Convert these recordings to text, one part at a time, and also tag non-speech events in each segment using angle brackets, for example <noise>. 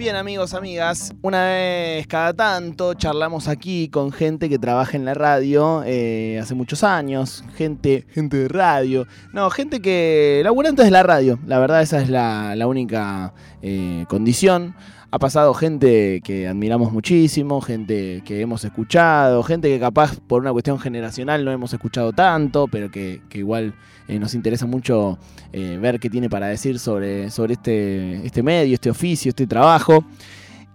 Bien amigos, amigas, una vez cada tanto charlamos aquí con gente que trabaja en la radio eh, hace muchos años, gente, gente de radio, no, gente que laburante de la radio, la verdad esa es la, la única eh, condición. Ha pasado gente que admiramos muchísimo, gente que hemos escuchado, gente que capaz por una cuestión generacional no hemos escuchado tanto, pero que, igual eh, nos interesa mucho eh, ver qué tiene para decir sobre, sobre este, este medio, este oficio, este trabajo.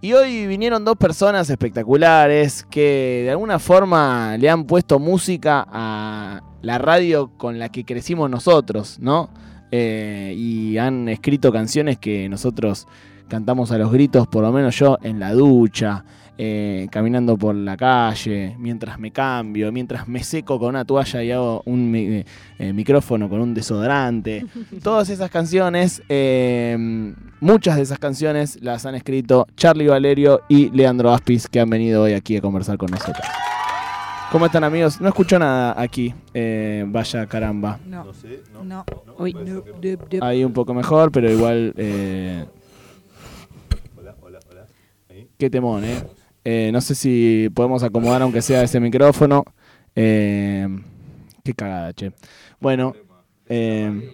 Y hoy vinieron dos personas espectaculares que de alguna forma le han puesto música a la radio con la que crecimos nosotros, ¿no? Eh, y han escrito canciones que nosotros cantamos a los gritos, por lo menos yo, en la ducha, eh, caminando por la calle, mientras me cambio, mientras me seco con una toalla y hago un mi- eh, micrófono con un desodorante. <laughs> Todas esas canciones, eh, muchas de esas canciones las han escrito Charlie Valerio y Leandro Aspis, que han venido hoy aquí a conversar con nosotros. ¿Cómo están amigos? No escucho nada aquí. Eh, vaya caramba. No, No sé, no. no. Uy. Ahí un poco mejor, pero igual... eh, Hola, hola, hola. Ahí. Qué temón, ¿eh? Eh, No sé si podemos acomodar aunque sea ese micrófono. Eh, qué cagada, che. Bueno, eh,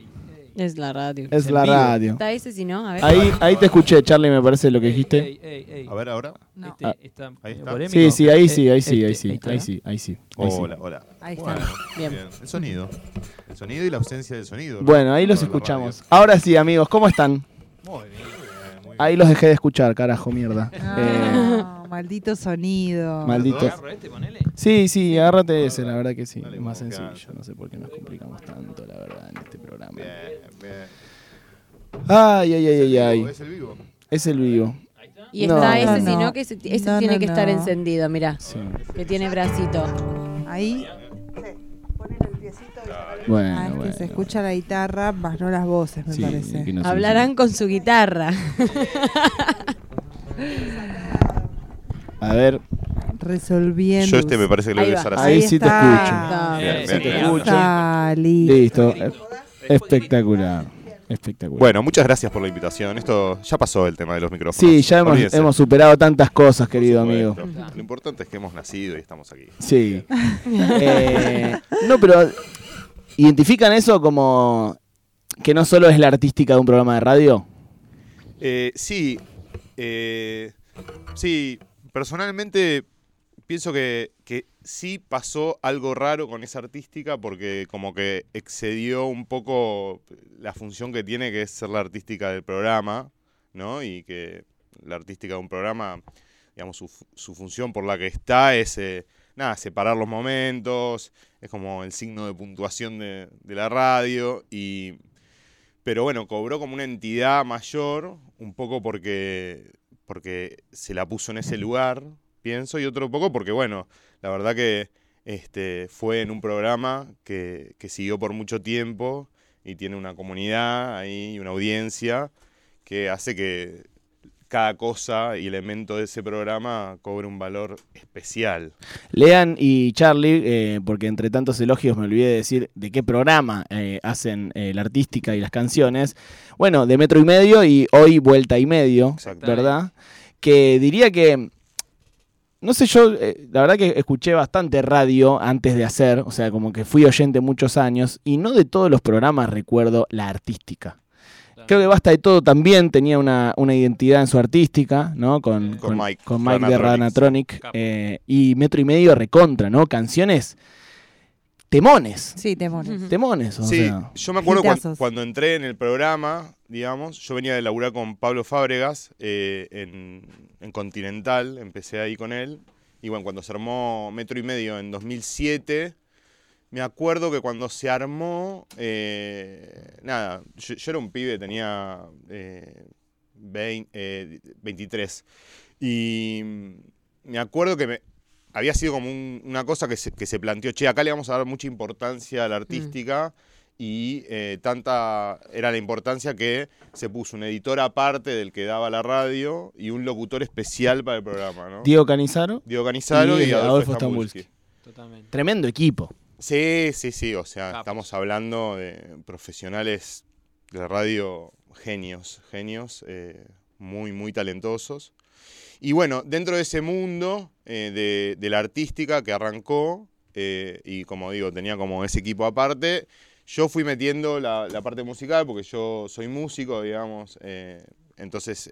Es la radio. es la radio. Está ese, si no, a ver. Ahí, ahí te escuché, Charlie, me parece lo que dijiste. Ey, ey, ey. A ver ahora. No. Este Ah. está Ahí está. Sí, sí, ahí sí, ahí Este, sí, ahí sí, está. ahí sí, ahí sí. ahí sí. Hola, hola. Ahí está. Bueno, Bien. El sonido. El sonido y la ausencia del sonido. ¿no? Bueno, ahí los escuchamos. Ahora sí, amigos, ¿cómo están? muy bien. Ahí los dejé de escuchar, carajo, mierda. <laughs> Eh, maldito sonido. maldito. Este, ponele. Sí, sí, agárrate ese, la verdad que sí. Dale, Es más sencillo. No sé por qué nos complicamos tanto, la verdad, en este programa. Bien, bien. Ay, ay, ay, ¿Es el ay, ay. ¿Es el vivo? Es el vivo. Y No. está ese, No, si no. no, que ese, ese No, tiene no, que estar encendido, mirá. Sí. Que tiene bracito. Ahí. Bueno, Ah, es que se escucha la guitarra, más no las voces, me Sí, parece. que no se- Hablarán con su guitarra. A ver, Resolviendo. Yo este me parece que lo Ahí voy a usar así. Ahí sí te escucho. Bien, Bien, bien, te bien. escucho. Está listo. Listo. Espectacular. Espectacular. Bueno, muchas gracias por la invitación. Esto ya pasó el tema de los micrófonos. Sí, ya hemos, hemos superado tantas cosas, querido amigo. Lo importante es que hemos nacido y estamos aquí. Sí. <laughs> Eh, no, pero ¿identifican eso como que no solo es la artística de un programa de radio? Eh, sí, eh, sí, personalmente pienso que, que sí pasó algo raro con esa artística porque como que excedió un poco la función que tiene que es ser la artística del programa, ¿no? Y que la artística de un programa, digamos, su, su función por la que está es, eh, nada, separar los momentos, es como el signo de puntuación de, de la radio y... Pero bueno, cobró como una entidad mayor, un poco porque, porque se la puso en ese lugar, pienso, y otro poco porque, bueno, la verdad que este, fue en un programa que, que siguió por mucho tiempo y tiene una comunidad ahí, una audiencia, que hace que cada cosa y elemento de ese programa cobre un valor especial. Lean y Charlie, eh, porque entre tantos elogios me olvidé de decir de qué programa eh, hacen eh, la artística y las canciones. Bueno, de metro y medio y hoy vuelta y medio. ¿verdad? Que diría que, no sé, yo eh, la verdad que escuché bastante radio antes de hacer, o sea, como que fui oyente muchos años y no de todos los programas recuerdo la artística. Creo que Basta de Todo también tenía una, una identidad en su artística, ¿no? Con, Con Mike, con Mike de. Ranatronic. Eh, y Metro y Medio recontra, ¿no? Canciones temones. Sí, temones. Temones, o Sí, sea. yo me acuerdo cuando entré en el programa, digamos, yo venía de laburar con Pablo Fábregas eh, en, en Continental, empecé ahí con él. Y bueno, cuando se armó Metro y Medio en 2007, me acuerdo que cuando se armó, eh, nada, yo, yo era un pibe, tenía eh, 20, eh, 23. Y me acuerdo que me, había sido como un- una cosa que se, que se planteó, che, acá le vamos a dar mucha importancia a la artística y eh, tanta era la importancia que se puso un editor aparte del que daba la radio y un locutor especial para el programa, ¿no? Diego Canizaro, Diego Canizaro y y, Adolfo, Adolfo Stambulski. Stambulski. Totalmente. tremendo equipo. Sí, sí, sí, o sea, Capos. estamos hablando de profesionales de radio genios, genios, eh, muy, muy talentosos. Y bueno, dentro de ese mundo eh, de, de la artística que arrancó, eh, y como digo, tenía como ese equipo aparte, yo fui metiendo la, la parte musical, porque yo soy músico, digamos, entonces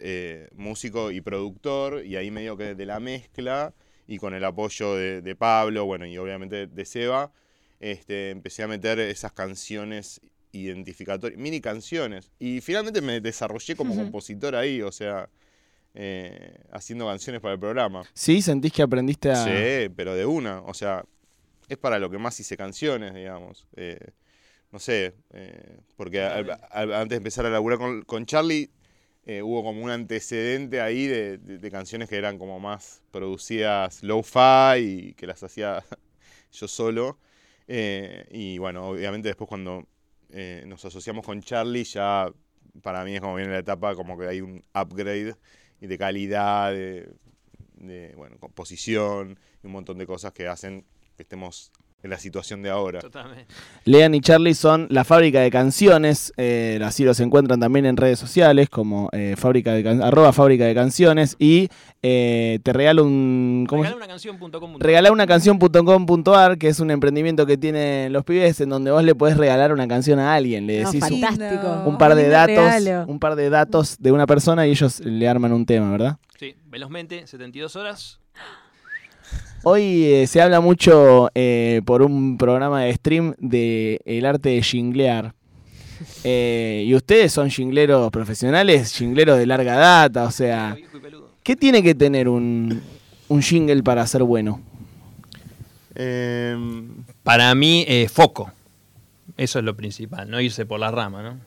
músico y productor, y ahí medio que de la mezcla, y con el apoyo de, de Pablo, bueno, y obviamente de Seba, este, empecé a meter esas canciones identificatorias, mini canciones, y finalmente me desarrollé como compositor ahí, o sea, eh, haciendo canciones para el programa. ¿Sí? ¿Sentís que aprendiste a...? Sí, pero de una. O sea, es para lo que más hice canciones, digamos. Eh, no sé, eh, porque al- al- antes de empezar a laburar con, con Charlie, eh, hubo como un antecedente ahí de, de- de canciones que eran como más producidas low-fi y que las hacía <laughs> yo solo. Eh, y bueno, obviamente después cuando eh, nos asociamos con Charlie, ya para mí es como viene la etapa como que hay un upgrade de calidad, de, de, bueno, composición y un montón de cosas que hacen que estemos en la situación de ahora. Totalmente. Lean y Charlie son la fábrica de canciones, eh, así los encuentran también en redes sociales como eh, fábrica de can- arroba fábrica de canciones y eh, te regalo un ¿cómo Regala una canción.com.ar, que es un emprendimiento que tienen los pibes en donde vos le podés regalar una canción a alguien. Le No, decís un, fantástico. un par de datos, un par de datos de una persona y ellos le arman un tema, ¿verdad? Sí, velozmente, 72 horas. Hoy eh, se habla mucho eh, por un programa de stream de el arte de jinglear. Eh, y ustedes son jingleros profesionales, jingleros de larga data, o sea. ¿qué tiene que tener un, un jingle para ser bueno? Em, Para mí, eh, foco. Eso es lo principal, no irse por la rama, ¿no?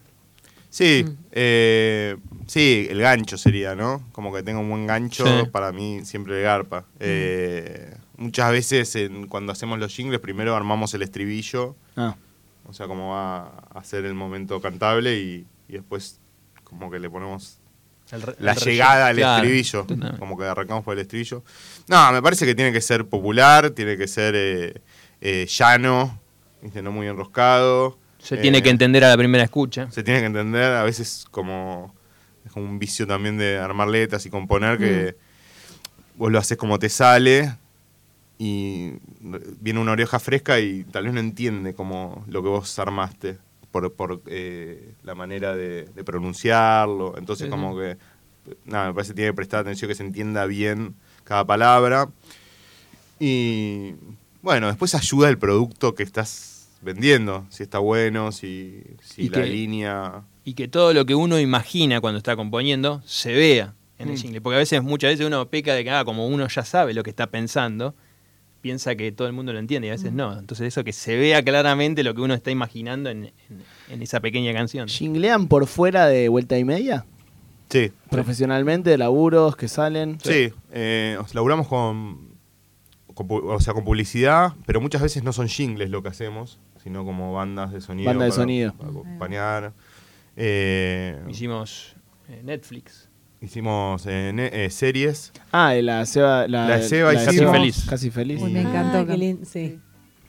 sí, eh, sí, el gancho sería, ¿no? Como que tenga un buen gancho, Sí. para mí siempre garpa. Eh, muchas veces en- cuando hacemos los jingles, primero armamos el estribillo, Ah, o sea, cómo va a ser el momento cantable y, y después como que le ponemos El re- la el llegada al. Claro, estribillo, totalmente. como que arrancamos por el estribillo. No, me parece que tiene que ser popular, tiene que ser eh, eh, llano, ¿viste? no muy enroscado. Se Eh, tiene que entender a la primera escucha. Se tiene que entender, a veces como es como un vicio también de armar letras y componer que vos lo haces como te sale y viene una oreja fresca y tal vez no entiende como lo que vos armaste por, por eh, la manera de, de pronunciarlo. Entonces como que, nada, me parece que tiene que prestar atención que se entienda bien cada palabra. Y bueno, después ayuda el producto que estás vendiendo, si está bueno, si, si la que- línea... Y que todo lo que uno imagina cuando está componiendo se vea en el Mm. jingle. Porque a veces, muchas veces uno peca de que, ah, como uno ya sabe lo que está pensando, piensa que todo el mundo lo entiende y a veces no. Entonces eso que se vea claramente lo que uno está imaginando en, en- en esa pequeña canción. ¿Jinglean por fuera de vuelta y media? Sí, Profesionalmente, laburos que salen. Sí, eh, os- laburamos con, o sea, con publicidad, pero muchas veces no son jingles lo que hacemos, sino como bandas de sonido. Banda de para- sonido. para acompañar. Eh, Hicimos eh, Netflix. Hicimos eh, eh, series. Ah, y la Seba, la, La de Seba hicimos- Seba, Feliz. Casi feliz. Uy, me Y- encantó. Ah, qué lindo, sí.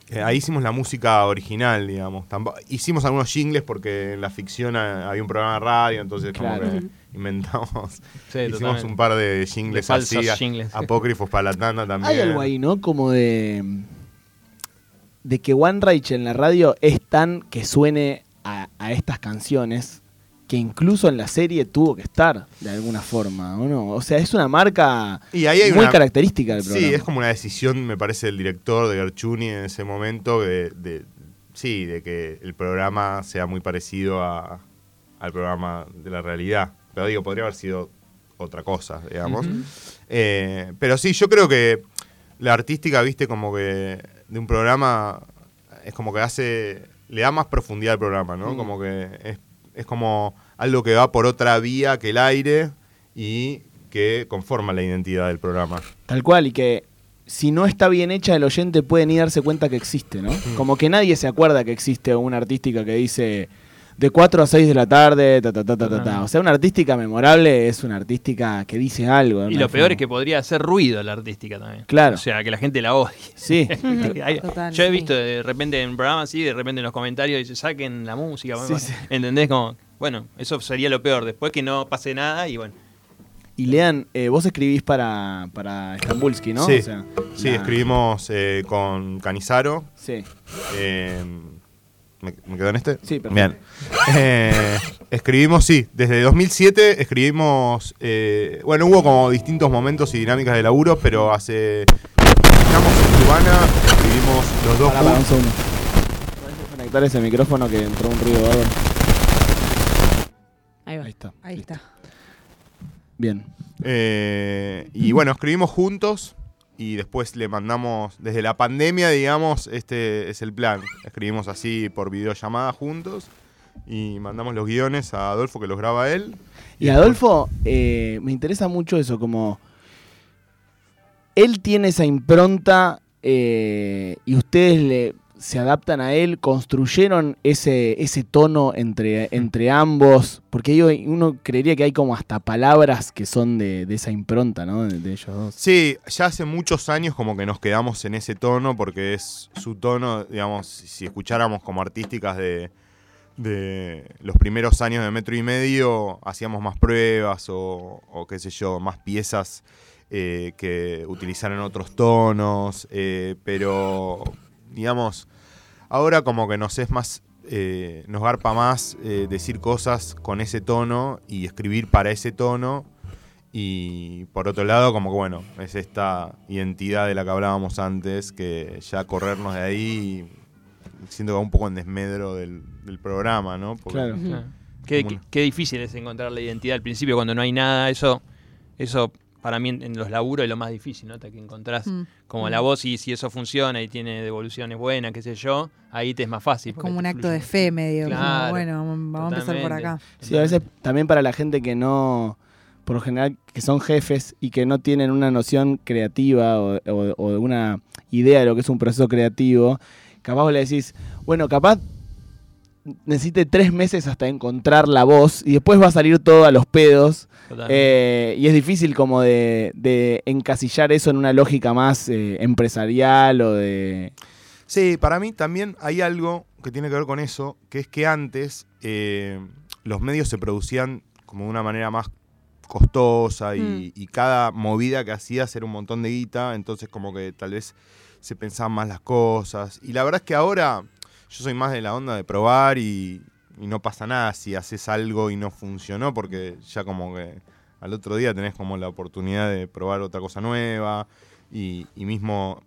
Eh, ahí hicimos la música original, digamos. Tampo- hicimos algunos jingles porque en la ficción ah, había un programa de radio, entonces como que inventamos. Sí, hicimos totalmente. un par de jingles De falsos así, jingles. apócrifos para la tanda también. Hay algo ahí, ¿no? Como de. de que One Reich en la radio es tan que suene a, a estas canciones que incluso en la serie tuvo que estar de alguna forma, ¿o no? O sea, es una marca Y ahí hay muy una- característica del programa. Sí, es como una decisión, me parece, del director de Garchuni en ese momento, de, de- sí, de que el programa sea muy parecido a- al programa de la realidad. Pero digo, podría haber sido otra cosa, digamos. Eh, pero sí, yo creo que la artística, viste, como que de un programa es como que hace, le da más profundidad al programa, ¿no? Mm. Como que es, es como algo que va por otra vía que el aire y que conforma la identidad del programa. Tal cual, y que si no está bien hecha, el oyente puede ni darse cuenta que existe, ¿no? Como que nadie se acuerda que existe una artística que dice de 4 a 6 de la tarde, ta, ta, ta, ta, ta, ta. O sea, una artística memorable es una artística que dice algo. Y lo peor forma. es que podría hacer ruido la artística también. Claro. O sea, que la gente la odie. Sí, <laughs> Total, Yo he visto de repente en programas así, de repente en los comentarios dice saquen la música. Sí, sí. ¿Entendés? Como, bueno, eso sería lo peor. Después que no pase nada y bueno, Y Lean, eh, vos escribís para, para Stambulski, ¿no? Sí. O sea, Sí, la- escribimos eh, con Canizaro. Sí. eh, ¿me, me quedo en este? Sí, perfecto. Bien. Eh, escribimos, sí, desde 2007 escribimos. eh, bueno, hubo como distintos momentos y dinámicas de laburo, pero hace. Estamos en Urbana, escribimos los dos Pará, pará, un segundo. ¿Puedes conectar ese micrófono que entró un ruido bárbaro? Ahí va. Ahí está. Ahí está. Bien. Eh, y bueno, escribimos juntos y después le mandamos, desde la pandemia, digamos, este es el plan. Escribimos así por videollamada juntos y mandamos los guiones a Adolfo que los graba él. Y Adolfo, eh, me interesa mucho eso, como él tiene esa impronta eh, y ustedes le, se adaptan a él, construyeron ese, ese tono entre, entre ambos, porque ahí uno creería que hay como hasta palabras que son de, de esa impronta, ¿no? De, ellos dos. Sí, ya hace muchos años como que nos quedamos en ese tono porque es su tono, digamos, si escucháramos como artísticas de, de los primeros años de metro y medio, hacíamos más pruebas o, o qué sé yo, más piezas eh, que utilizaran otros tonos, eh, pero digamos, ahora como que nos es más, eh, nos garpa más eh, decir cosas con ese tono y escribir para ese tono. Y por otro lado, como que bueno, es esta identidad de la que hablábamos antes, que ya corrernos de ahí, siento que va un poco en desmedro del, del programa, ¿no? Porque- Claro. Qué, qué difícil es encontrar la identidad al principio cuando no hay nada. Eso, eso para mí en, en los laburos es lo más difícil, ¿no? Hasta que encontrás Mm. como Mm. la voz y si eso funciona y tiene devoluciones buenas, qué sé yo, ahí te es más fácil. Es como un acto de fe medio. como, Claro, bueno, vamos a empezar por acá. Sí, a veces también para la gente que no, por lo general, que son jefes y que no tienen una noción creativa o, o- o de una idea de lo que es un proceso creativo, capaz vos le decís, bueno, capaz necesite tres meses hasta encontrar la voz y después va a salir todo a los pedos. Eh, y es difícil como de, de encasillar eso en una lógica más eh, empresarial o de... Sí, para mí también hay algo que tiene que ver con eso, que es que antes eh, los medios se producían como de una manera más costosa y, y cada movida que hacías era un montón de guita, entonces como que tal vez se pensaban más las cosas. Y la verdad es que ahora yo soy más de la onda de probar y, y no pasa nada si haces algo y no funcionó, porque ya como que al otro día tenés como la oportunidad de probar otra cosa nueva y, y mismo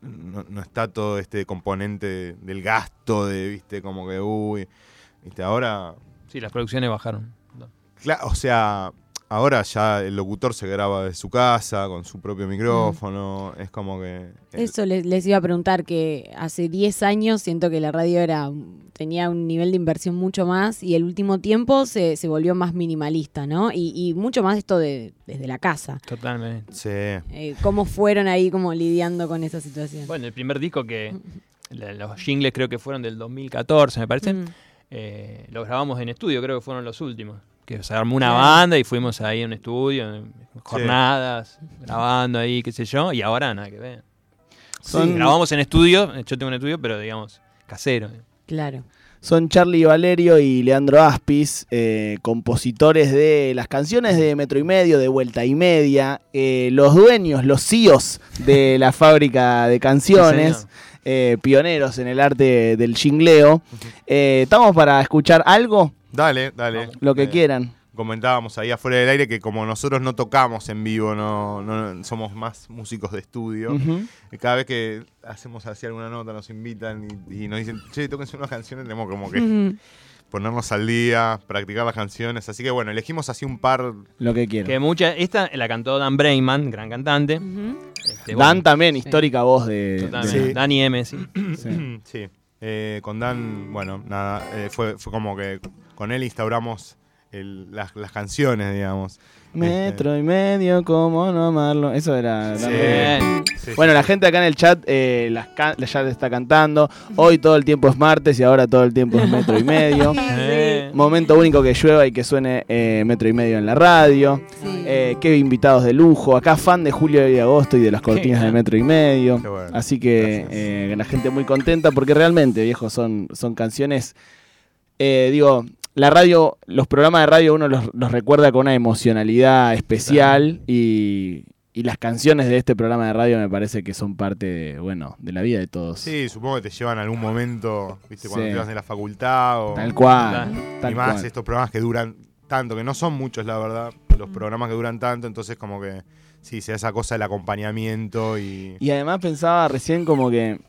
no, no está todo este componente del gasto de, viste, como que, uy, viste, ahora, Sí, las producciones bajaron. No. cla- o sea, ahora ya el locutor se graba de su casa con su propio micrófono, es como que... el- Eso les, les iba a preguntar que hace 10 años siento que la radio era tenía un nivel de inversión mucho más y el último tiempo se, se volvió más minimalista, ¿no? Y, y mucho más esto de, desde la casa. Totalmente. Sí. Eh, ¿Cómo fueron ahí como lidiando con esa situación? Bueno, el primer disco que. la- Los jingles creo que fueron del 2014, me parece. Mm. Eh, los grabamos en estudio, creo que fueron los últimos. Que se armó una Claro. banda y fuimos ahí a un estudio, en jornadas, grabando ahí, qué sé yo, y ahora nada que ver. Son- Grabamos en estudio, yo tengo un estudio, pero digamos, casero. Claro. Son Charlie Valerio y Leandro Aspis, eh, compositores de las canciones de Metro y Medio, de Vuelta y Media, eh, los dueños, los CEOs de <laughs> la fábrica de canciones, Sí, eh, pioneros en el arte del jingleo. Eh, ¿Estamos para escuchar algo? Dale, dale. Vamos. Lo que Eh, quieran. Comentábamos ahí afuera del aire que como nosotros no tocamos en vivo, no, no- somos más músicos de estudio. Y Cada vez que hacemos así alguna nota, nos invitan y, y nos dicen, che, tóquense unas canciones, tenemos como que ponernos al día, practicar las canciones. Así que bueno, elegimos así un par. Lo que Que quieran. mucha, esta la cantó Dan Brayman, gran cantante. Este, Dan bueno, también, sí. histórica voz de... totalmente. de- Sí. Dani M, sí. sí. <clears throat> sí. Eh, con Dan, bueno, nada, eh, fue, fue como que con él instauramos el- las, las canciones, digamos. Metro y medio, ¿cómo no amarlo? Eso era... Sí. Bien. Sí, Bueno, sí, la gente acá en el chat eh, las can- ya está cantando. Hoy todo el tiempo es martes y ahora todo el tiempo es metro y medio. <laughs> Momento único que llueva y que suene eh, metro y medio en la radio. Sí. Eh, qué invitados de lujo. Acá fan de julio y agosto y de las cortinas de metro y medio. Qué bueno. Así que eh, la gente muy contenta porque realmente, viejo, son, son canciones. eh, digo, la radio, los programas de radio uno los, los recuerda con una emocionalidad especial y, y las canciones de este programa de radio me parece que son parte de, bueno, de la vida de todos. Sí, supongo que te llevan a algún momento, viste, cuando Sí. te vas de la facultad o Tal cual. y tal más cual. estos programas que duran tanto, que no son muchos la verdad, los programas que duran tanto, entonces como que sí, se da esa cosa del acompañamiento y Y además pensaba recién como que.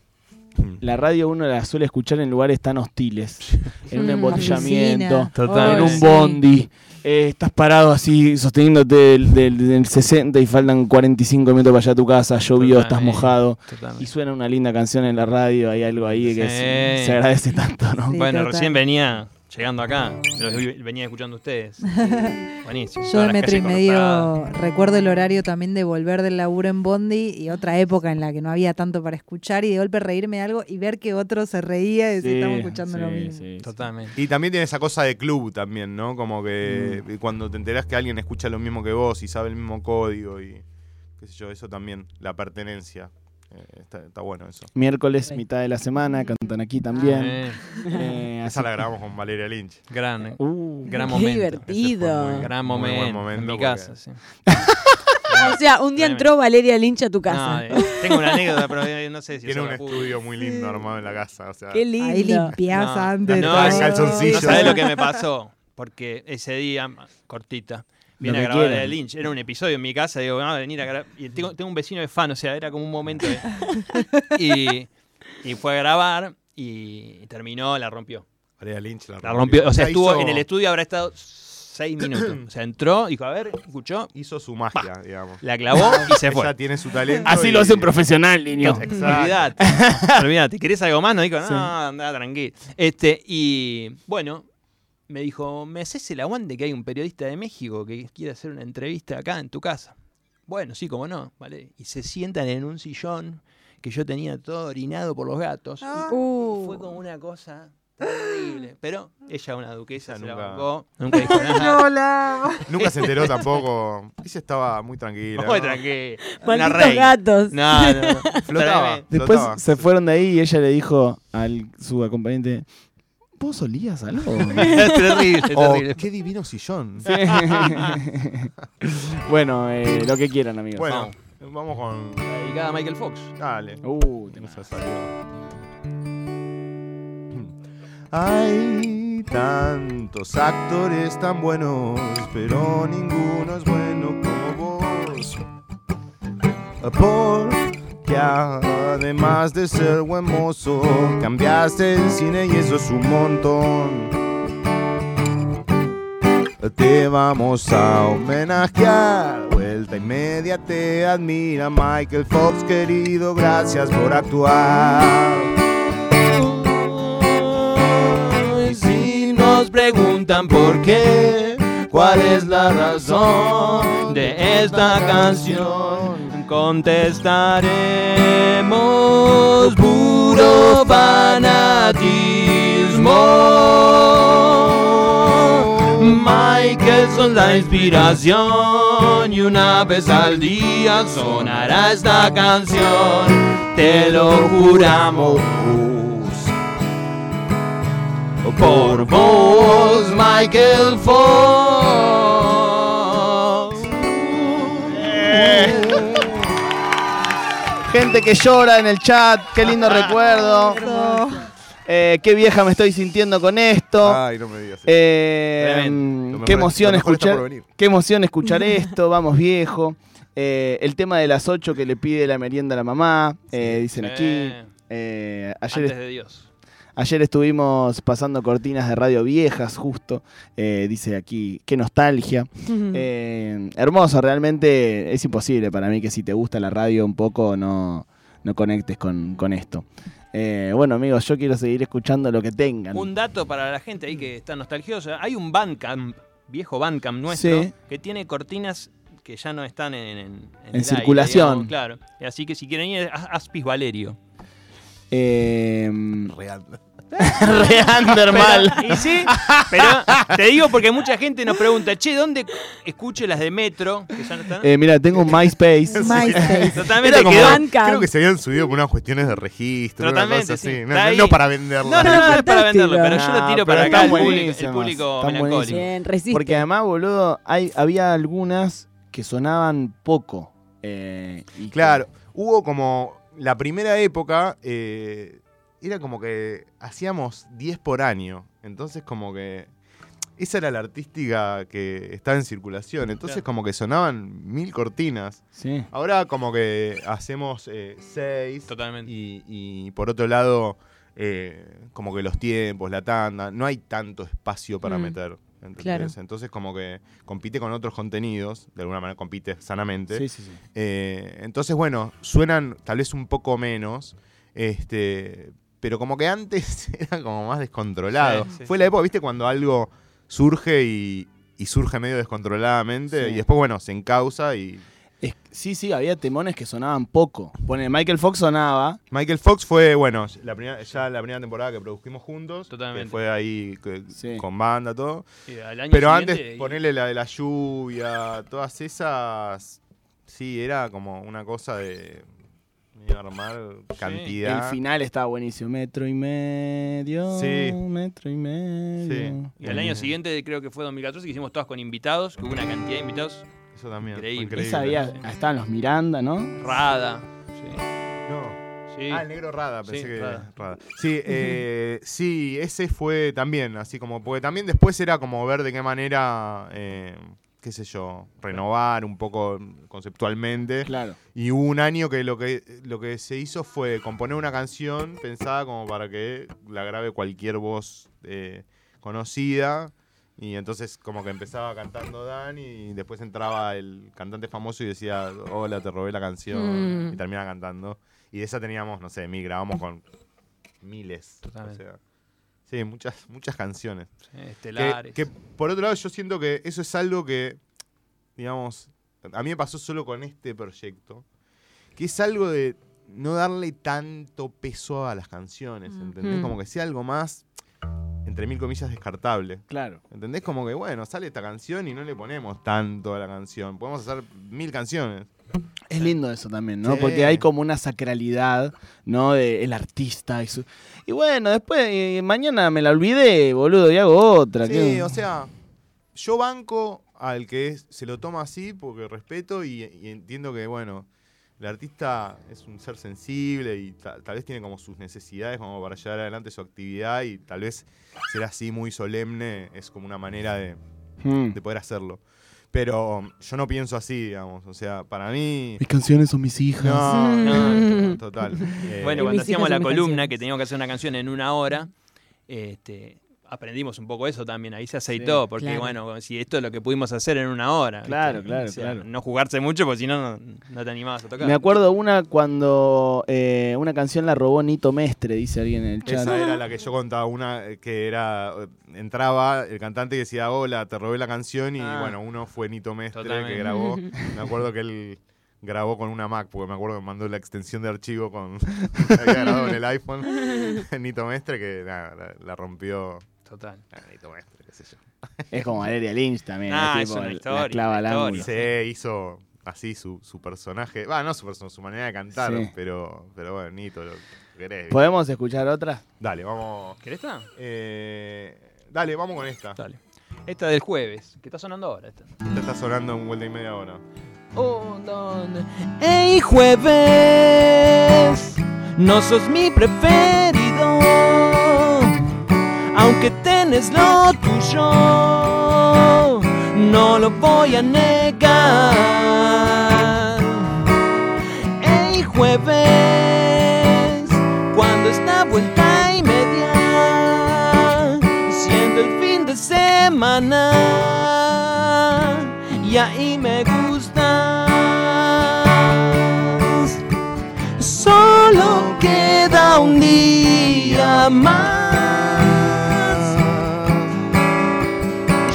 La radio uno la suele escuchar en lugares tan hostiles, <laughs> en un Mm, embotellamiento. Total. en un bondi. eh, estás parado así sosteniéndote del, del- del 60 y faltan 45 minutos para allá a tu casa, llovió, estás mojado Totalmente. y suena una linda canción en la radio, hay algo ahí que Sí. se, se agradece tanto, ¿no? Sí, bueno, total. recién venía llegando acá, los venía escuchando ustedes. <laughs> Buenísimo. Yo de metro y medio recuerdo el horario también de volver del laburo en Bondi y otra época en la que no había tanto para escuchar y de golpe reírme de algo y ver que otro se reía y decir, Sí, estamos escuchando lo mismo. sí, sí. Totalmente. Y también tiene esa cosa de club también, ¿no? Como que Mm. cuando te enterás que alguien escucha lo mismo que vos y sabe el mismo código y qué sé yo, eso también, la pertenencia. Eh, está, está bueno eso. Miércoles, mitad de la semana, cantan aquí también. Eh, Eh, Esa la grabamos con Valeria Lynch. gran, Uh, gran Qué momento. divertido. Gran Muy momento. buen momento en mi porque- casa, sí. <laughs> O sea, un día entró Valeria Lynch a tu No, casa. eh, tengo una anécdota, pero eh, no sé si Tiene eso un estudio muy lindo armado en la casa. O sea, Qué lindo. Ahí limpiás No, antes. no, calzoncillos. No sabés lo que me pasó. Porque ese día, cortita, vine Lo a grabar quieran. de Lynch. Era un episodio en mi casa. Digo, vamos a venir a grabar. Y tengo, tengo un vecino de fan, o sea, era como un momento. de- <laughs> y, y fue a grabar y terminó, la rompió. Valeria Lynch la La rompió. O sea, estuvo hizo- en el estudio, habrá estado seis <clears throat> minutos. O sea, entró, dijo, a ver, escuchó, Hizo su magia, digamos. la clavó y se fue. Ella tiene su talento. Así y- lo hace un profesional, niño. Exacto. Olvídate. Olvídate. ¿Querés algo más? No dijo, no, Sí. anda tranquilo. Este, y bueno, me dijo, ¿me haces el aguante que hay un periodista de México que quiere hacer una entrevista acá en tu casa? Bueno, sí, como no, ¿vale? Y se sientan en un sillón que yo tenía todo orinado por los gatos. Ah. Y Uh. Fue como una cosa terrible. Pero ella, una duquesa, se la nunca- bancó, <laughs> nunca dijo nada. Hola. Nunca se enteró <laughs> tampoco. Ella estaba muy tranquila. Muy ¿no? tranquila. Una reina. gatos. No, no, no. Flotaba. Después flotaba. se fueron de ahí y ella le dijo al su acompañante, ¿vos olías algo? <laughs> Es terrible, es Oh, terrible. qué divino sillón. <laughs> bueno, eh, lo que quieran, amigos. Bueno, vamos con. Dedicada a Michael Fox. Dale. Uh, No se salió. Hay tantos actores tan buenos, pero ninguno es bueno como vos. Porque además de ser buen mozo, cambiaste el cine y eso es un montón. Te vamos a homenajear, vuelta y media te admira Michael Fox querido, gracias por actuar. Si nos preguntan por qué, cuál es la razón de esta canción, contestaremos puro fanatismo. Michael son la inspiración y una vez al día sonará esta canción, te lo juramos por vos, Michael Fox. Gente que llora en el chat, qué lindo <laughs> recuerdo. Eh, qué vieja me estoy sintiendo con esto. Ay, no me digas. Eh, Tremendo. mm, qué emoción Lo mejor está escuchar, por venir. qué emoción escuchar <laughs> esto, vamos viejo. Eh, el tema de las 8 que le pide la merienda a la mamá, eh, dicen aquí. Eh, Eh, ayer, antes de Dios. Ayer estuvimos pasando cortinas de radio viejas, justo. Eh, dice aquí, qué nostalgia. Eh, hermoso, realmente es imposible para mí que si te gusta la radio un poco no, no conectes con, con esto. Eh, bueno, amigos, yo quiero seguir escuchando lo que tengan. Un dato para la gente ahí que está nostalgiosa. Hay un Bandcamp, viejo Bandcamp nuestro, Sí. que tiene cortinas que ya no están en, en, en el aire, circulación. digamos, claro. Así que si quieren ir, a Aspis Valerio. Eh, Real. Re under mal. Y sí, pero te digo porque mucha gente nos pregunta, che, ¿dónde escucho las de Metro? Que ya no están. Eh, mira, tengo un <laughs> MySpace. MySpace. Totalmente como- creo que se habían subido por unas cuestiones de registro, una Totalmente, cosa así. sí. No, Está no- no para venderla. No, no, no, es para venderlo, pero yo lo No, tiro pero para acá el público, el público melancólico. Bien. Porque además, boludo, hay, había algunas que sonaban poco. eh, y Claro, hubo como la primera época, eh, era como que hacíamos 10 por año. Entonces como que esa era la artística que estaba en circulación. Entonces Claro. como que sonaban mil cortinas. Sí. Ahora como que hacemos eh, seis. Totalmente. Y, y por otro lado, eh, como que los tiempos, la tanda, no hay tanto espacio para Mm. meter. ¿Entendés? Claro. Entonces como que compite con otros contenidos, de alguna manera compite sanamente. Sí, sí, sí. Eh, entonces, bueno, suenan tal vez un poco menos, este, pero como que antes <laughs> era como más descontrolado. Sí, sí, Fue sí. la época, viste, cuando algo surge y, y surge medio descontroladamente Sí. y después, bueno, se encausa y... Es- sí, sí, había temones que sonaban poco. Pone, Michael Fox sonaba. Michael Fox fue, bueno, la primera, ya la primera temporada que produjimos juntos. Totalmente. que fue ahí que- Sí. con banda, todo. Sí, al año Pero antes, y- ponerle la de la lluvia, todas esas. Sí, era como una cosa de. armar cantidad. El final estaba buenísimo. Metro y medio. Sí. Metro y medio. Y al año siguiente, creo que fue 2014, que hicimos todas con invitados, que hubo una cantidad de invitados. Eso también. Increíble. increíble. Esa había, estaban los Miranda, ¿no? Rada. Sí. No. sí. Ah, el negro Rada, pensé Sí, que. Rada. Rada. Sí, eh, <laughs> sí, ese fue también, así como. Porque también después era como ver de qué manera. eh, qué sé yo, renovar un poco conceptualmente. Claro. Y hubo un año que lo que lo que se hizo fue componer una canción pensada como para que la grabe cualquier voz eh, conocida. Y entonces como que empezaba cantando Dan y después entraba el cantante famoso y decía, hola, te robé la canción. Mm. Y terminaba cantando. Y de esa teníamos, no sé, mi grabamos con miles. Totalmente. O sea, sí, muchas, muchas canciones. Sí, Estelares. que, por otro lado yo siento que eso es algo que, digamos, a mí me pasó solo con este proyecto, que es algo de no darle tanto peso a las canciones, ¿entendés? Ujú. Como que sea algo más, entre mil comillas, descartable. Claro. ¿Entendés? Como que, bueno, sale esta canción y no le ponemos tanto a la canción. Podemos hacer mil canciones. Es lindo eso también, ¿no? Sí. Porque hay como una sacralidad, ¿no? De el artista y su... Y bueno, después, eh, mañana me la olvidé, boludo, y hago otra. Sí, ¿qué? o sea, yo banco al que es- se lo toma así porque respeto y, y entiendo que, bueno, el artista es un ser sensible y ta- tal vez tiene como sus necesidades como para llevar adelante su actividad y tal vez ser así muy solemne es como una manera de, Mm. de poder hacerlo. Pero yo no pienso así, digamos. O sea, para mí... Mis canciones son mis hijas. No, no, <laughs> total. Eh, Bueno, cuando hacíamos la columna, canciones. que teníamos que hacer una canción en una hora, este, aprendimos un poco eso también. Ahí se aceitó, Sí, porque claro. bueno, si esto es lo que pudimos hacer en una hora. ¿viste? Claro, claro, O sea, claro. No jugarse mucho, porque si no, no, te animabas a tocar. Me acuerdo una cuando eh, una canción la robó Nito Mestre, dice alguien en el chat. Esa era la que yo contaba, una eh, que era, eh, entraba el cantante y decía, hola, te robé la canción y Ah. bueno, uno fue Nito Mestre Totalmente. que grabó, <laughs> me acuerdo que él grabó con una Mac, porque me acuerdo que mandó la extensión de archivo con, <laughs> había grabado en el iPhone, <laughs> Nito Mestre que nada, la, la rompió, Total. ah, qué sé yo. Es como Valeria Lynch también. Ah, es una la historia, clava una ángulo. historia. Se hizo así su, su personaje, va, no su persona, su manera de cantar, Sí. pero, pero bueno, Nito, lo querés. ¿Podemos escuchar otra? Dale, vamos, ¿Querés esta? eh, dale, vamos con esta. Dale. Esta del jueves, que está sonando ahora. Esta. Esta está sonando en vuelta y media hora. Ey, jueves, no sos mi preferido, aunque tenés lo tuyo, no lo voy a negar. Ey, jueves, cuando está vuelta y media, siendo el fin de semana, y ahí me gustas. Solo queda un día más.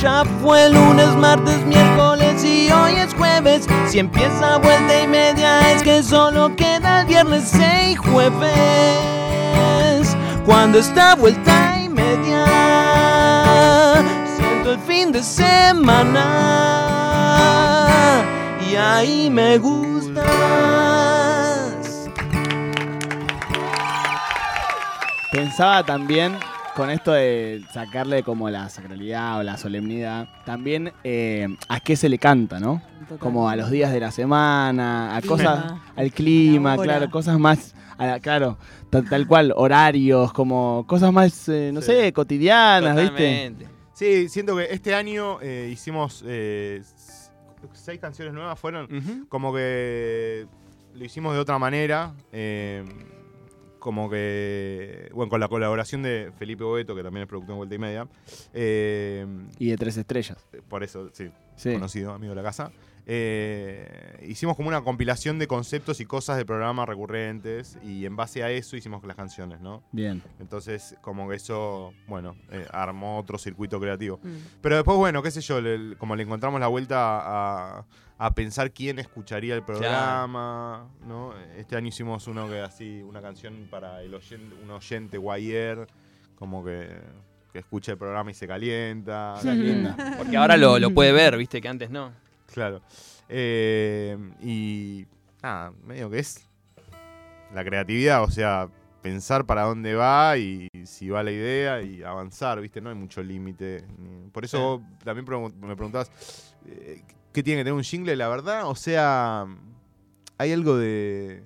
Ya fue lunes, martes, miércoles y hoy es jueves. Si empieza vuelta y media es que solo queda el viernes y jueves. cuando está vuelta y media. Siento el fin de semana y ahí me gustas. Pensaba también con esto de sacarle como la sacralidad o la solemnidad, también eh, a qué se le canta, ¿no? Total. Como a los días de la semana, a Clima. cosas, al clima, A la hora. claro, cosas más, a la- claro, tal, tal cual, horarios, como cosas más, eh, no Sí. sé, cotidianas, ¿viste? Totalmente. Sí, siento que este año eh, hicimos eh, seis canciones nuevas, fueron como que lo hicimos de otra manera. eh, como que, bueno, con la colaboración de Felipe Boeto, que también es productor en Vuelta y Media. eh, Y de tres estrellas. por eso, sí, Sí. conocido, amigo de la casa. Eh, hicimos como una compilación de conceptos y cosas de programas recurrentes y en base a eso hicimos las canciones, ¿no? Bien. Entonces, como que eso, bueno, eh, armó otro circuito creativo. Mm. Pero después, bueno, qué sé yo, le- como le encontramos la vuelta a, a pensar quién escucharía el programa, ¿no? Este año hicimos uno que así, una canción para el oyente, un oyente guayer, como que, que escucha el programa y se calienta. <laughs> Porque ahora lo, lo puede ver, viste, que antes no. Claro. Eh, y nada, medio que es la creatividad, o sea, pensar para dónde va y si va la idea y avanzar, ¿viste? No hay mucho límite. Por eso vos también me preguntabas, eh, ¿qué tiene que tener un jingle? La verdad, o sea, hay algo de...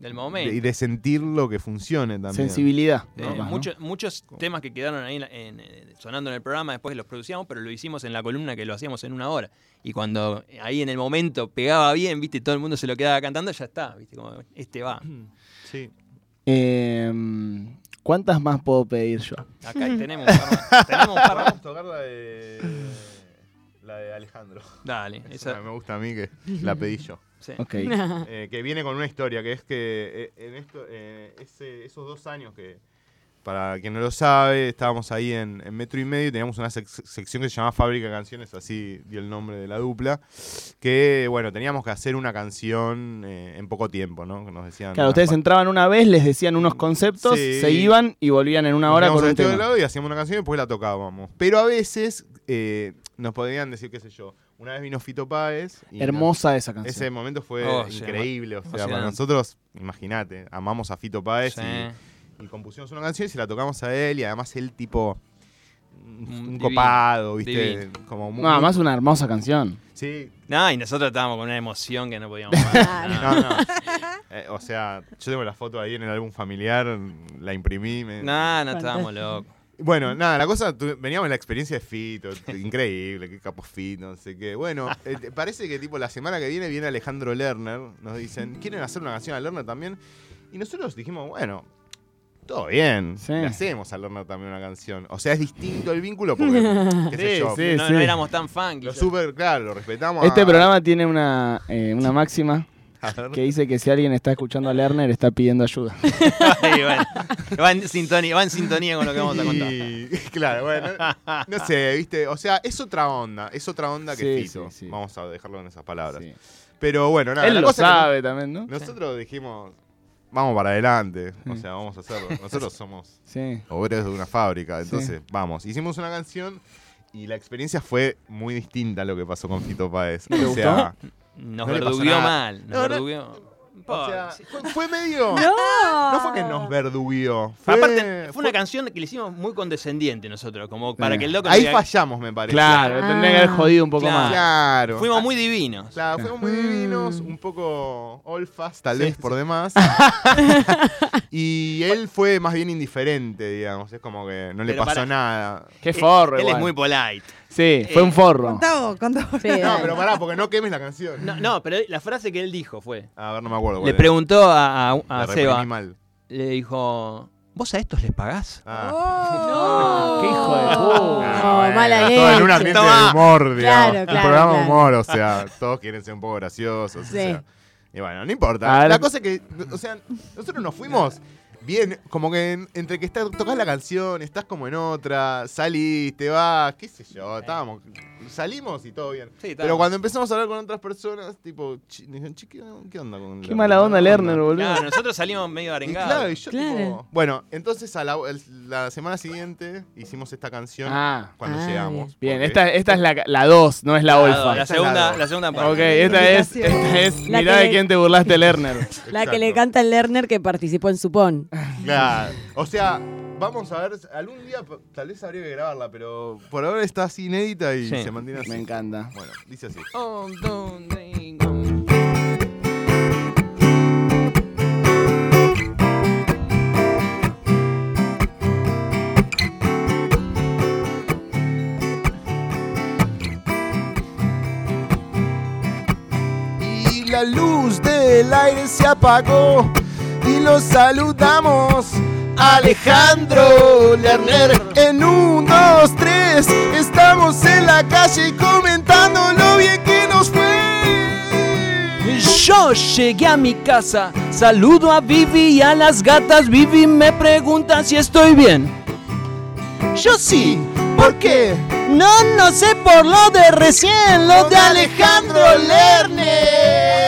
Del de- momento. y de sentirlo que funcione también. Sensibilidad. Eh, muchos, muchos temas que quedaron ahí en la- en- en- sonando en el programa, después los producíamos, pero lo hicimos en la columna que lo hacíamos en una hora. Y cuando ahí en el momento pegaba bien, viste, todo el mundo se lo quedaba cantando, ya está, viste, como este va. <clears throat> Sí. Eh, ¿Cuántas más puedo pedir yo? Acá tenemos un par más. Tenemos un par más. Vamos a tocar la de, la de Alejandro. Dale, Esa <laughs> esa. me gusta a mí que la pedí yo. sí. Ok. <laughs> Eh, que viene con una historia, que es que eh, en esto, eh, ese- esos dos años que, para quien no lo sabe, estábamos ahí en, en Metro y Medio y teníamos una sec- sección que se llamaba Fábrica de Canciones, así dio el nombre de la dupla, que, bueno, teníamos que hacer una canción eh, en poco tiempo, ¿no? Que nos decían... Claro, ustedes entraban una vez, les decían unos conceptos, Sí. se iban y volvían en una hora con un estudio tema. y hacíamos una canción y después la tocábamos. Pero a veces eh, nos podían decir, qué sé yo, una vez vino Fito Páez. y Hermosa esa canción. Ese momento fue Oh, increíble, o sea, para nosotros, imagínate, amamos a Fito Páez Sí. y, y compusimos una canción y se la tocamos a él y además él tipo un, divino, no, ¿viste? divino. Como muy, No, además una hermosa canción. Sí, No, y nosotros estábamos con una emoción que no podíamos. <laughs> Claro. no, no. Eh, o sea, yo tengo la foto ahí en el álbum familiar, la imprimí. me- No, no estábamos locos. Bueno, nada, la cosa, tu- veníamos en la experiencia de Fito, increíble, qué capo Fito, no sé qué. Bueno, eh, parece que tipo la semana que viene viene Alejandro Lerner, nos dicen, ¿quieren hacer una canción a Lerner también? Y nosotros dijimos, bueno, todo bien, Sí. le hacemos a Lerner también una canción. O sea, es distinto el vínculo porque, qué sé <laughs> Sí, yo, sí. no, no éramos tan fan. lo súper, claro, lo respetamos. Este a- programa tiene una, eh, una máxima. Que dice que si alguien está escuchando a Lerner está pidiendo ayuda. <laughs> Ay, bueno, va, en sintonía, va en sintonía con lo que vamos a contar. Y, claro, bueno, no sé, viste, o sea, es otra onda, es otra onda que Sí, Fito. sí, sí. Vamos a dejarlo en esas palabras. Sí. Pero bueno, nada, Él la lo cosa es que sabe también, ¿no? nosotros dijimos, vamos para adelante, o sea, vamos a hacerlo. Nosotros somos Sí. obreros de una fábrica, Sí. entonces vamos. Hicimos una canción y la experiencia fue muy distinta a lo que pasó con Fito Páez. ¿Te o sea, Nos No verduguió mal. Nos No, no. verduguió. o sea, Pobre. fue, fue medio... No. No fue que nos verduguió. Fue, Aparte, fue una canción que le hicimos muy condescendiente nosotros, como para Sí. que el loco Ahí diga- fallamos, me parece. Claro, Ah. tendría que haber jodido un poco Claro. más. Claro. Fuimos muy divinos. Claro, fuimos muy divinos, un poco olfas, tal Sí, vez por demás. <laughs> y él fue más bien indiferente, digamos. Es como que no le Pero pasó nada. Qué forro, Él es igual. muy polite. Sí, fue un forro. Contá vos, contá vos. Sí, No, dale. pero pará, porque no quemes la canción. No, no, pero la frase que él dijo fue: A ver, no me acuerdo. Le preguntó a, a- a Seba, mal. le dijo: ¿Vos a estos les pagás? Ah. Oh. Qué hijo de No, puta. Ah, bueno, mala todo en un leche. ambiente Toma. de humor, digamos. Claro, un claro, programa de claro. humor, o sea, todos quieren ser un poco graciosos. o Sí. sea. y bueno, no importa. A ver. La cosa es que, o sea, nosotros nos fuimos bien, como que en- entre que está, tocas la canción, estás como en otra, salís, te vas, qué sé yo, estábamos, salimos y todo bien. Sí, Pero cuando empezamos a hablar con otras personas, tipo, chi- dijeron, "Che, ¿qué, qué onda con Qué la- mala onda Lerner, boludo. Claro, nosotros salimos medio Y arengados. claro, y yo Claro. tipo- bueno, entonces a la, el- la semana siguiente hicimos esta canción Ah, cuando Ah, llegamos. bien. Esta, esta es la 2, no es la Olfa. La segunda, la segunda parte. Ok, esta es, esta es La mirá de quién te burlaste, Lerner. <laughs> La que le canta el Lerner que participó en Supón. <laughs> Claro. O sea, vamos a ver, algún día tal vez habría que grabarla, pero por ahora está así inédita y Sí. se mantiene así. Me encanta. Bueno, dice así. Y la luz del aire se apagó y lo saludamos. Alejandro Lerner en un, dos, tres. Estamos en la calle comentando lo bien que nos fue. Yo llegué a mi casa, saludo a Vivi y a las gatas. Vivi me pregunta si estoy bien. Yo sí, ¿por qué? No, no sé por lo de recién, lo de Alejandro Lerner.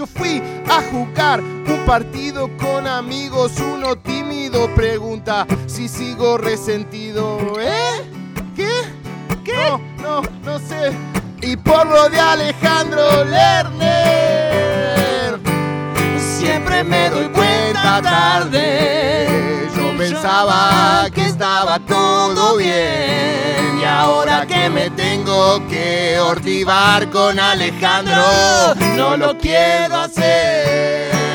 Yo fui a jugar un partido con amigos. Uno tímido pregunta si sigo resentido. ¿Eh? ¿Qué? ¿Qué? No, no, no sé. Y por lo de Alejandro Lerner. Siempre me doy cuenta tarde. Yo pensaba que estaba todo bien. Y ahora que me tengo que ortivar con Alejandro, no lo quiero hacer.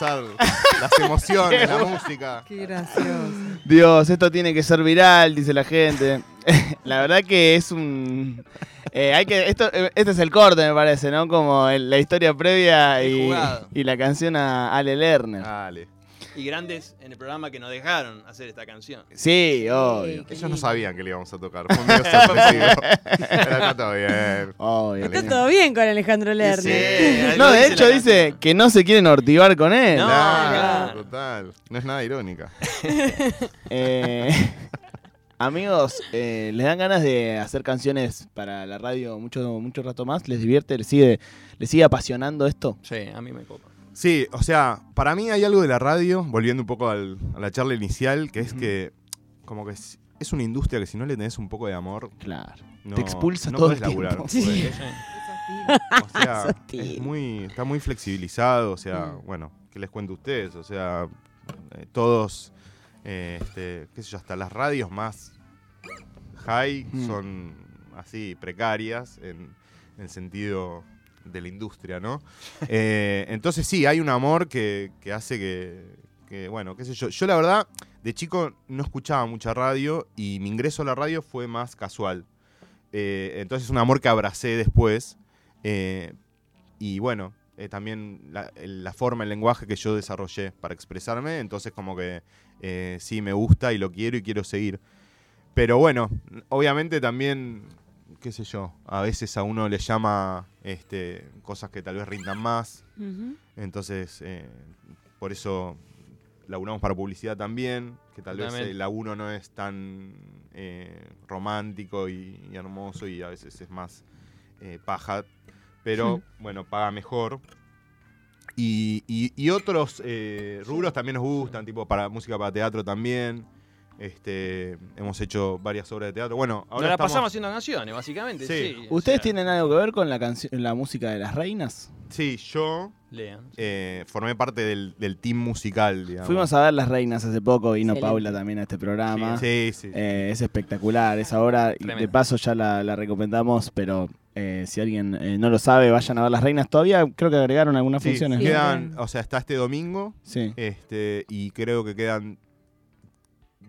Las emociones, la <laughs> música. Qué gracioso. Dios, esto tiene que ser viral, dice la gente. <laughs> la verdad que es un... eh, hay que, esto, eh, este es el corte, me parece, ¿no? Como el- la historia previa y, y la canción a Ale Lerner. Dale. Y grandes en el programa que nos dejaron hacer esta canción. Sí, obvio. Ellos no sabían que le íbamos a tocar. Fue medio <laughs> sorpresivo. Pero está todo bien. obvio. Está todo bien con Alejandro Lerner. <laughs> Sí, No, de hecho dice que no se quieren ortivar con él. No. Claro, total. No es nada irónica. <laughs> Eh, amigos, eh, ¿les dan ganas de hacer canciones para la radio mucho, mucho rato más? ¿Les divierte? ¿Les sigue, les sigue apasionando esto? Sí, a mí me copa. Sí, o sea, para mí hay algo de la radio, volviendo un poco al- a la charla inicial, que es que como que es, es una industria que si no le tenés un poco de amor, Claro. no, Te expulsa no todo podés el tiempo. laburar. Sí. o sea, <laughs> es muy, está muy flexibilizado, o sea, Mm. bueno, ¿qué les cuento a ustedes? O sea, eh, todos, eh, este, qué sé yo, hasta las radios más high Mm. son así precarias en, en sentido de la industria, ¿no? Eh, entonces sí, hay un amor que, que hace que, bueno, qué sé yo. Yo la verdad, de chico no escuchaba mucha radio y mi ingreso a la radio fue más casual. Eh, entonces un amor que abracé después. eh, y bueno, también la, la forma, el lenguaje que yo desarrollé para expresarme, entonces como que sí me gusta y lo quiero y quiero seguir. Pero bueno, obviamente también, qué sé yo, a veces a uno le llama este, cosas que tal vez rindan más. Entonces, eh, por eso laburamos para publicidad también, que tal vez Totalmente. el laburo no es tan eh, romántico y, y hermoso y a veces es más eh, paja, pero bueno, paga mejor. Y, y- y otros eh, rubros también nos gustan, tipo para música para teatro también. Este, hemos hecho varias obras de teatro. Bueno, Nos ahora la estamos- pasamos haciendo canciones, básicamente. Sí. Sí. ¿Ustedes o sea, tienen algo que ver con la, canción, la música de las reinas? Sí, yo Lean. eh, formé parte del, del team musical, digamos. Fuimos a ver las reinas hace poco, vino Excelente. Paula también a este programa. Sí, sí. sí. Eh, es espectacular esa obra. De paso ya la, la recomendamos, pero eh, si alguien eh, no lo sabe, vayan a ver las reinas. Todavía creo que agregaron algunas Sí, funciones. Quedan, o sea, está este domingo Sí. este, y creo que quedan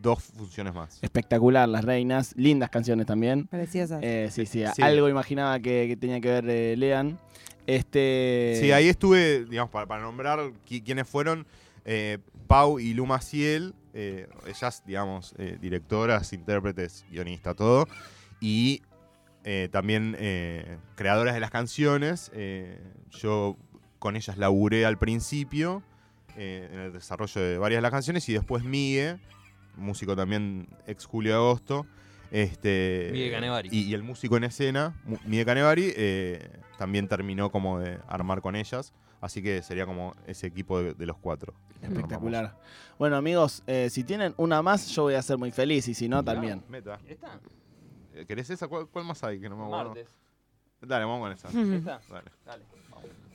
dos funciones más. Espectacular, las reinas. Lindas canciones también. Preciosas. Eh, sí, sí, Sí. algo imaginaba que, que tenía que ver eh, Lean. Este, Sí, ahí estuve, digamos, para, para nombrar qui- quiénes fueron eh, Pau y Lu Maciel, eh, ellas, digamos, eh, directoras, intérpretes, guionistas, todo, y eh, también eh, creadoras de las canciones. eh, yo con ellas laburé al principio eh, en el desarrollo de varias de las canciones y después Migue, músico también ex Julio Agosto. Este, Migue Canevari. Y, y el músico en escena, Migue Canevari, eh, también terminó como de armar con ellas. Así que sería como ese equipo de, de los cuatro. Espectacular. Bueno, amigos, eh, si tienen una más, yo voy a ser muy feliz. Y si no, también. Meta. ¿Esta? Eh, ¿Querés esa? ¿Cuál, cuál más hay? Que no me acuerdo. Martes. Dale, vamos con esa. <laughs> ¿Esta? Dale. Dale, vamos.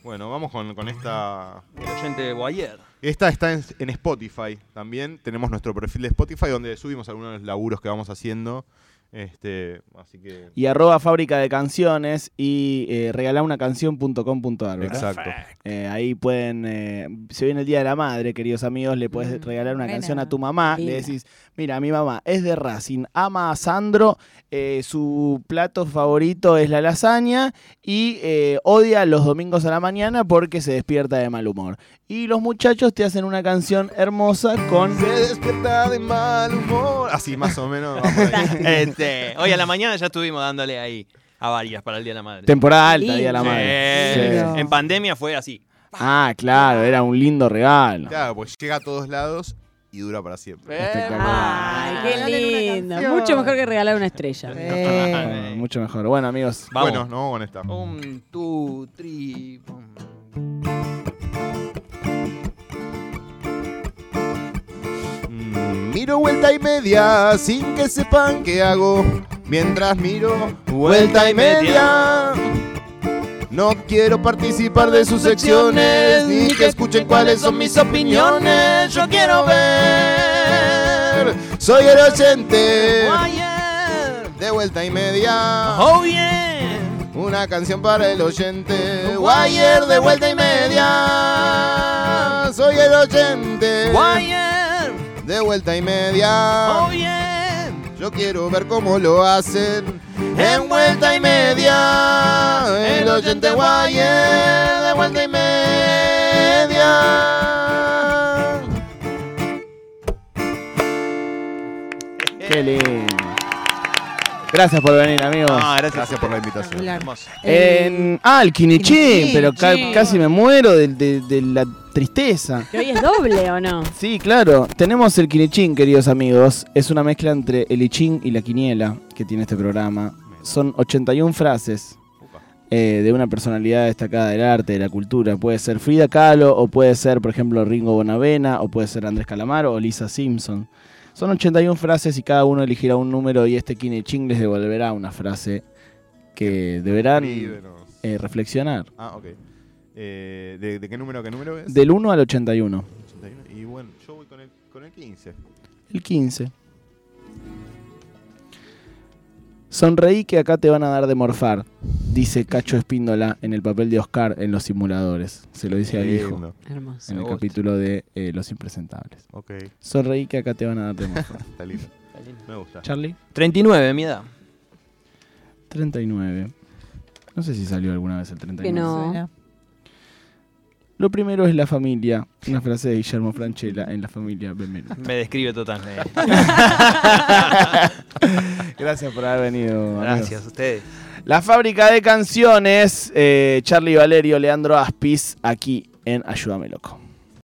Bueno, vamos con, con esta. El oyente de Boyer. Esta está en, en Spotify también. Tenemos nuestro perfil de Spotify donde subimos algunos de los laburos que vamos haciendo. Este, así que. Y arroba fábrica de canciones y eh, regalaunacanción.com.ar, ¿verdad? Exacto. Eh, ahí pueden, eh, se viene el Día de la Madre, queridos amigos, le puedes Mm, regalar una buena. canción a tu mamá, le decís, mira, mi mamá es de Racing, ama a Sandro, eh, su plato favorito es la lasaña y eh, odia los domingos a la mañana porque se despierta de mal humor. Y los muchachos te hacen una canción hermosa con... Se despierta de mal humor. Así más o menos. <laughs> Este, hoy a la mañana ya estuvimos dándole ahí a varias para el Día de la Madre. Temporada alta, Día de la Sí. Madre. Sí. En pandemia fue así. Ah, claro, era un lindo regalo. Claro, pues llega a todos lados y dura para siempre. Ay, qué lindo. Mucho mejor que regalar una estrella. Eh, mucho mejor. Bueno, amigos, Vamos. Bueno, no vamos con esta. Un, two, three, boom. Miro vuelta y media sin que sepan qué hago. Mientras miro vuelta y media. No quiero participar de sus secciones ni que escuchen cuáles son mis opiniones. Yo quiero ver. Soy el oyente de vuelta y media. Oh yeah. Una canción para el oyente. Wire de vuelta y media. Soy el oyente Wire. De vuelta y media. Oh yeah. Yo quiero ver cómo lo hacen en vuelta y media. El oyente Wire de vuelta y media. qué lindo. Gracias por venir, amigos. Ah, gracias. Gracias por la invitación. En- ah, el Quinichín, Quinichín, pero ca- casi me muero de, de- de la tristeza. ¿Que hoy es doble o no? Sí, claro. Tenemos el Quinichín, queridos amigos. Es una mezcla entre el Ichín y la Quiniela que tiene este programa. Son 81 frases eh, de una personalidad destacada del arte, de la cultura. Puede ser Frida Kahlo, o puede ser, por ejemplo, Ringo Bonavena, o puede ser Andrés Calamaro o Lisa Simpson. Son 81 frases y cada uno elegirá un número y este Quinichín les devolverá una frase que deberán eh, reflexionar. Ah, ok. Eh, ¿de, de qué número a qué número es? Del 1 al 81. 81. Y bueno, yo voy con el, con el 15. El 15. Sonreí que acá te van a dar de morfar, dice Cacho Espíndola en el papel de Oscar en Los Simuladores. Se lo dice al hijo Lindo. Hermoso. en el capítulo de eh, Los Impresentables. Ok, Sonreí que acá te van a dar de <laughs> morfar. está lindo. Me gusta. Charlie, 39, mi edad. 39. No sé si salió alguna vez el 39. Que no. Lo primero es la familia. Una frase de Guillermo Franchella en la familia Benvenuto. Me describe totalmente. <laughs> Gracias por haber venido. amigos. Gracias a ustedes. La fábrica de canciones, eh, Charlie Valerio, Leandro Aspis, aquí en Ayúdame Loco.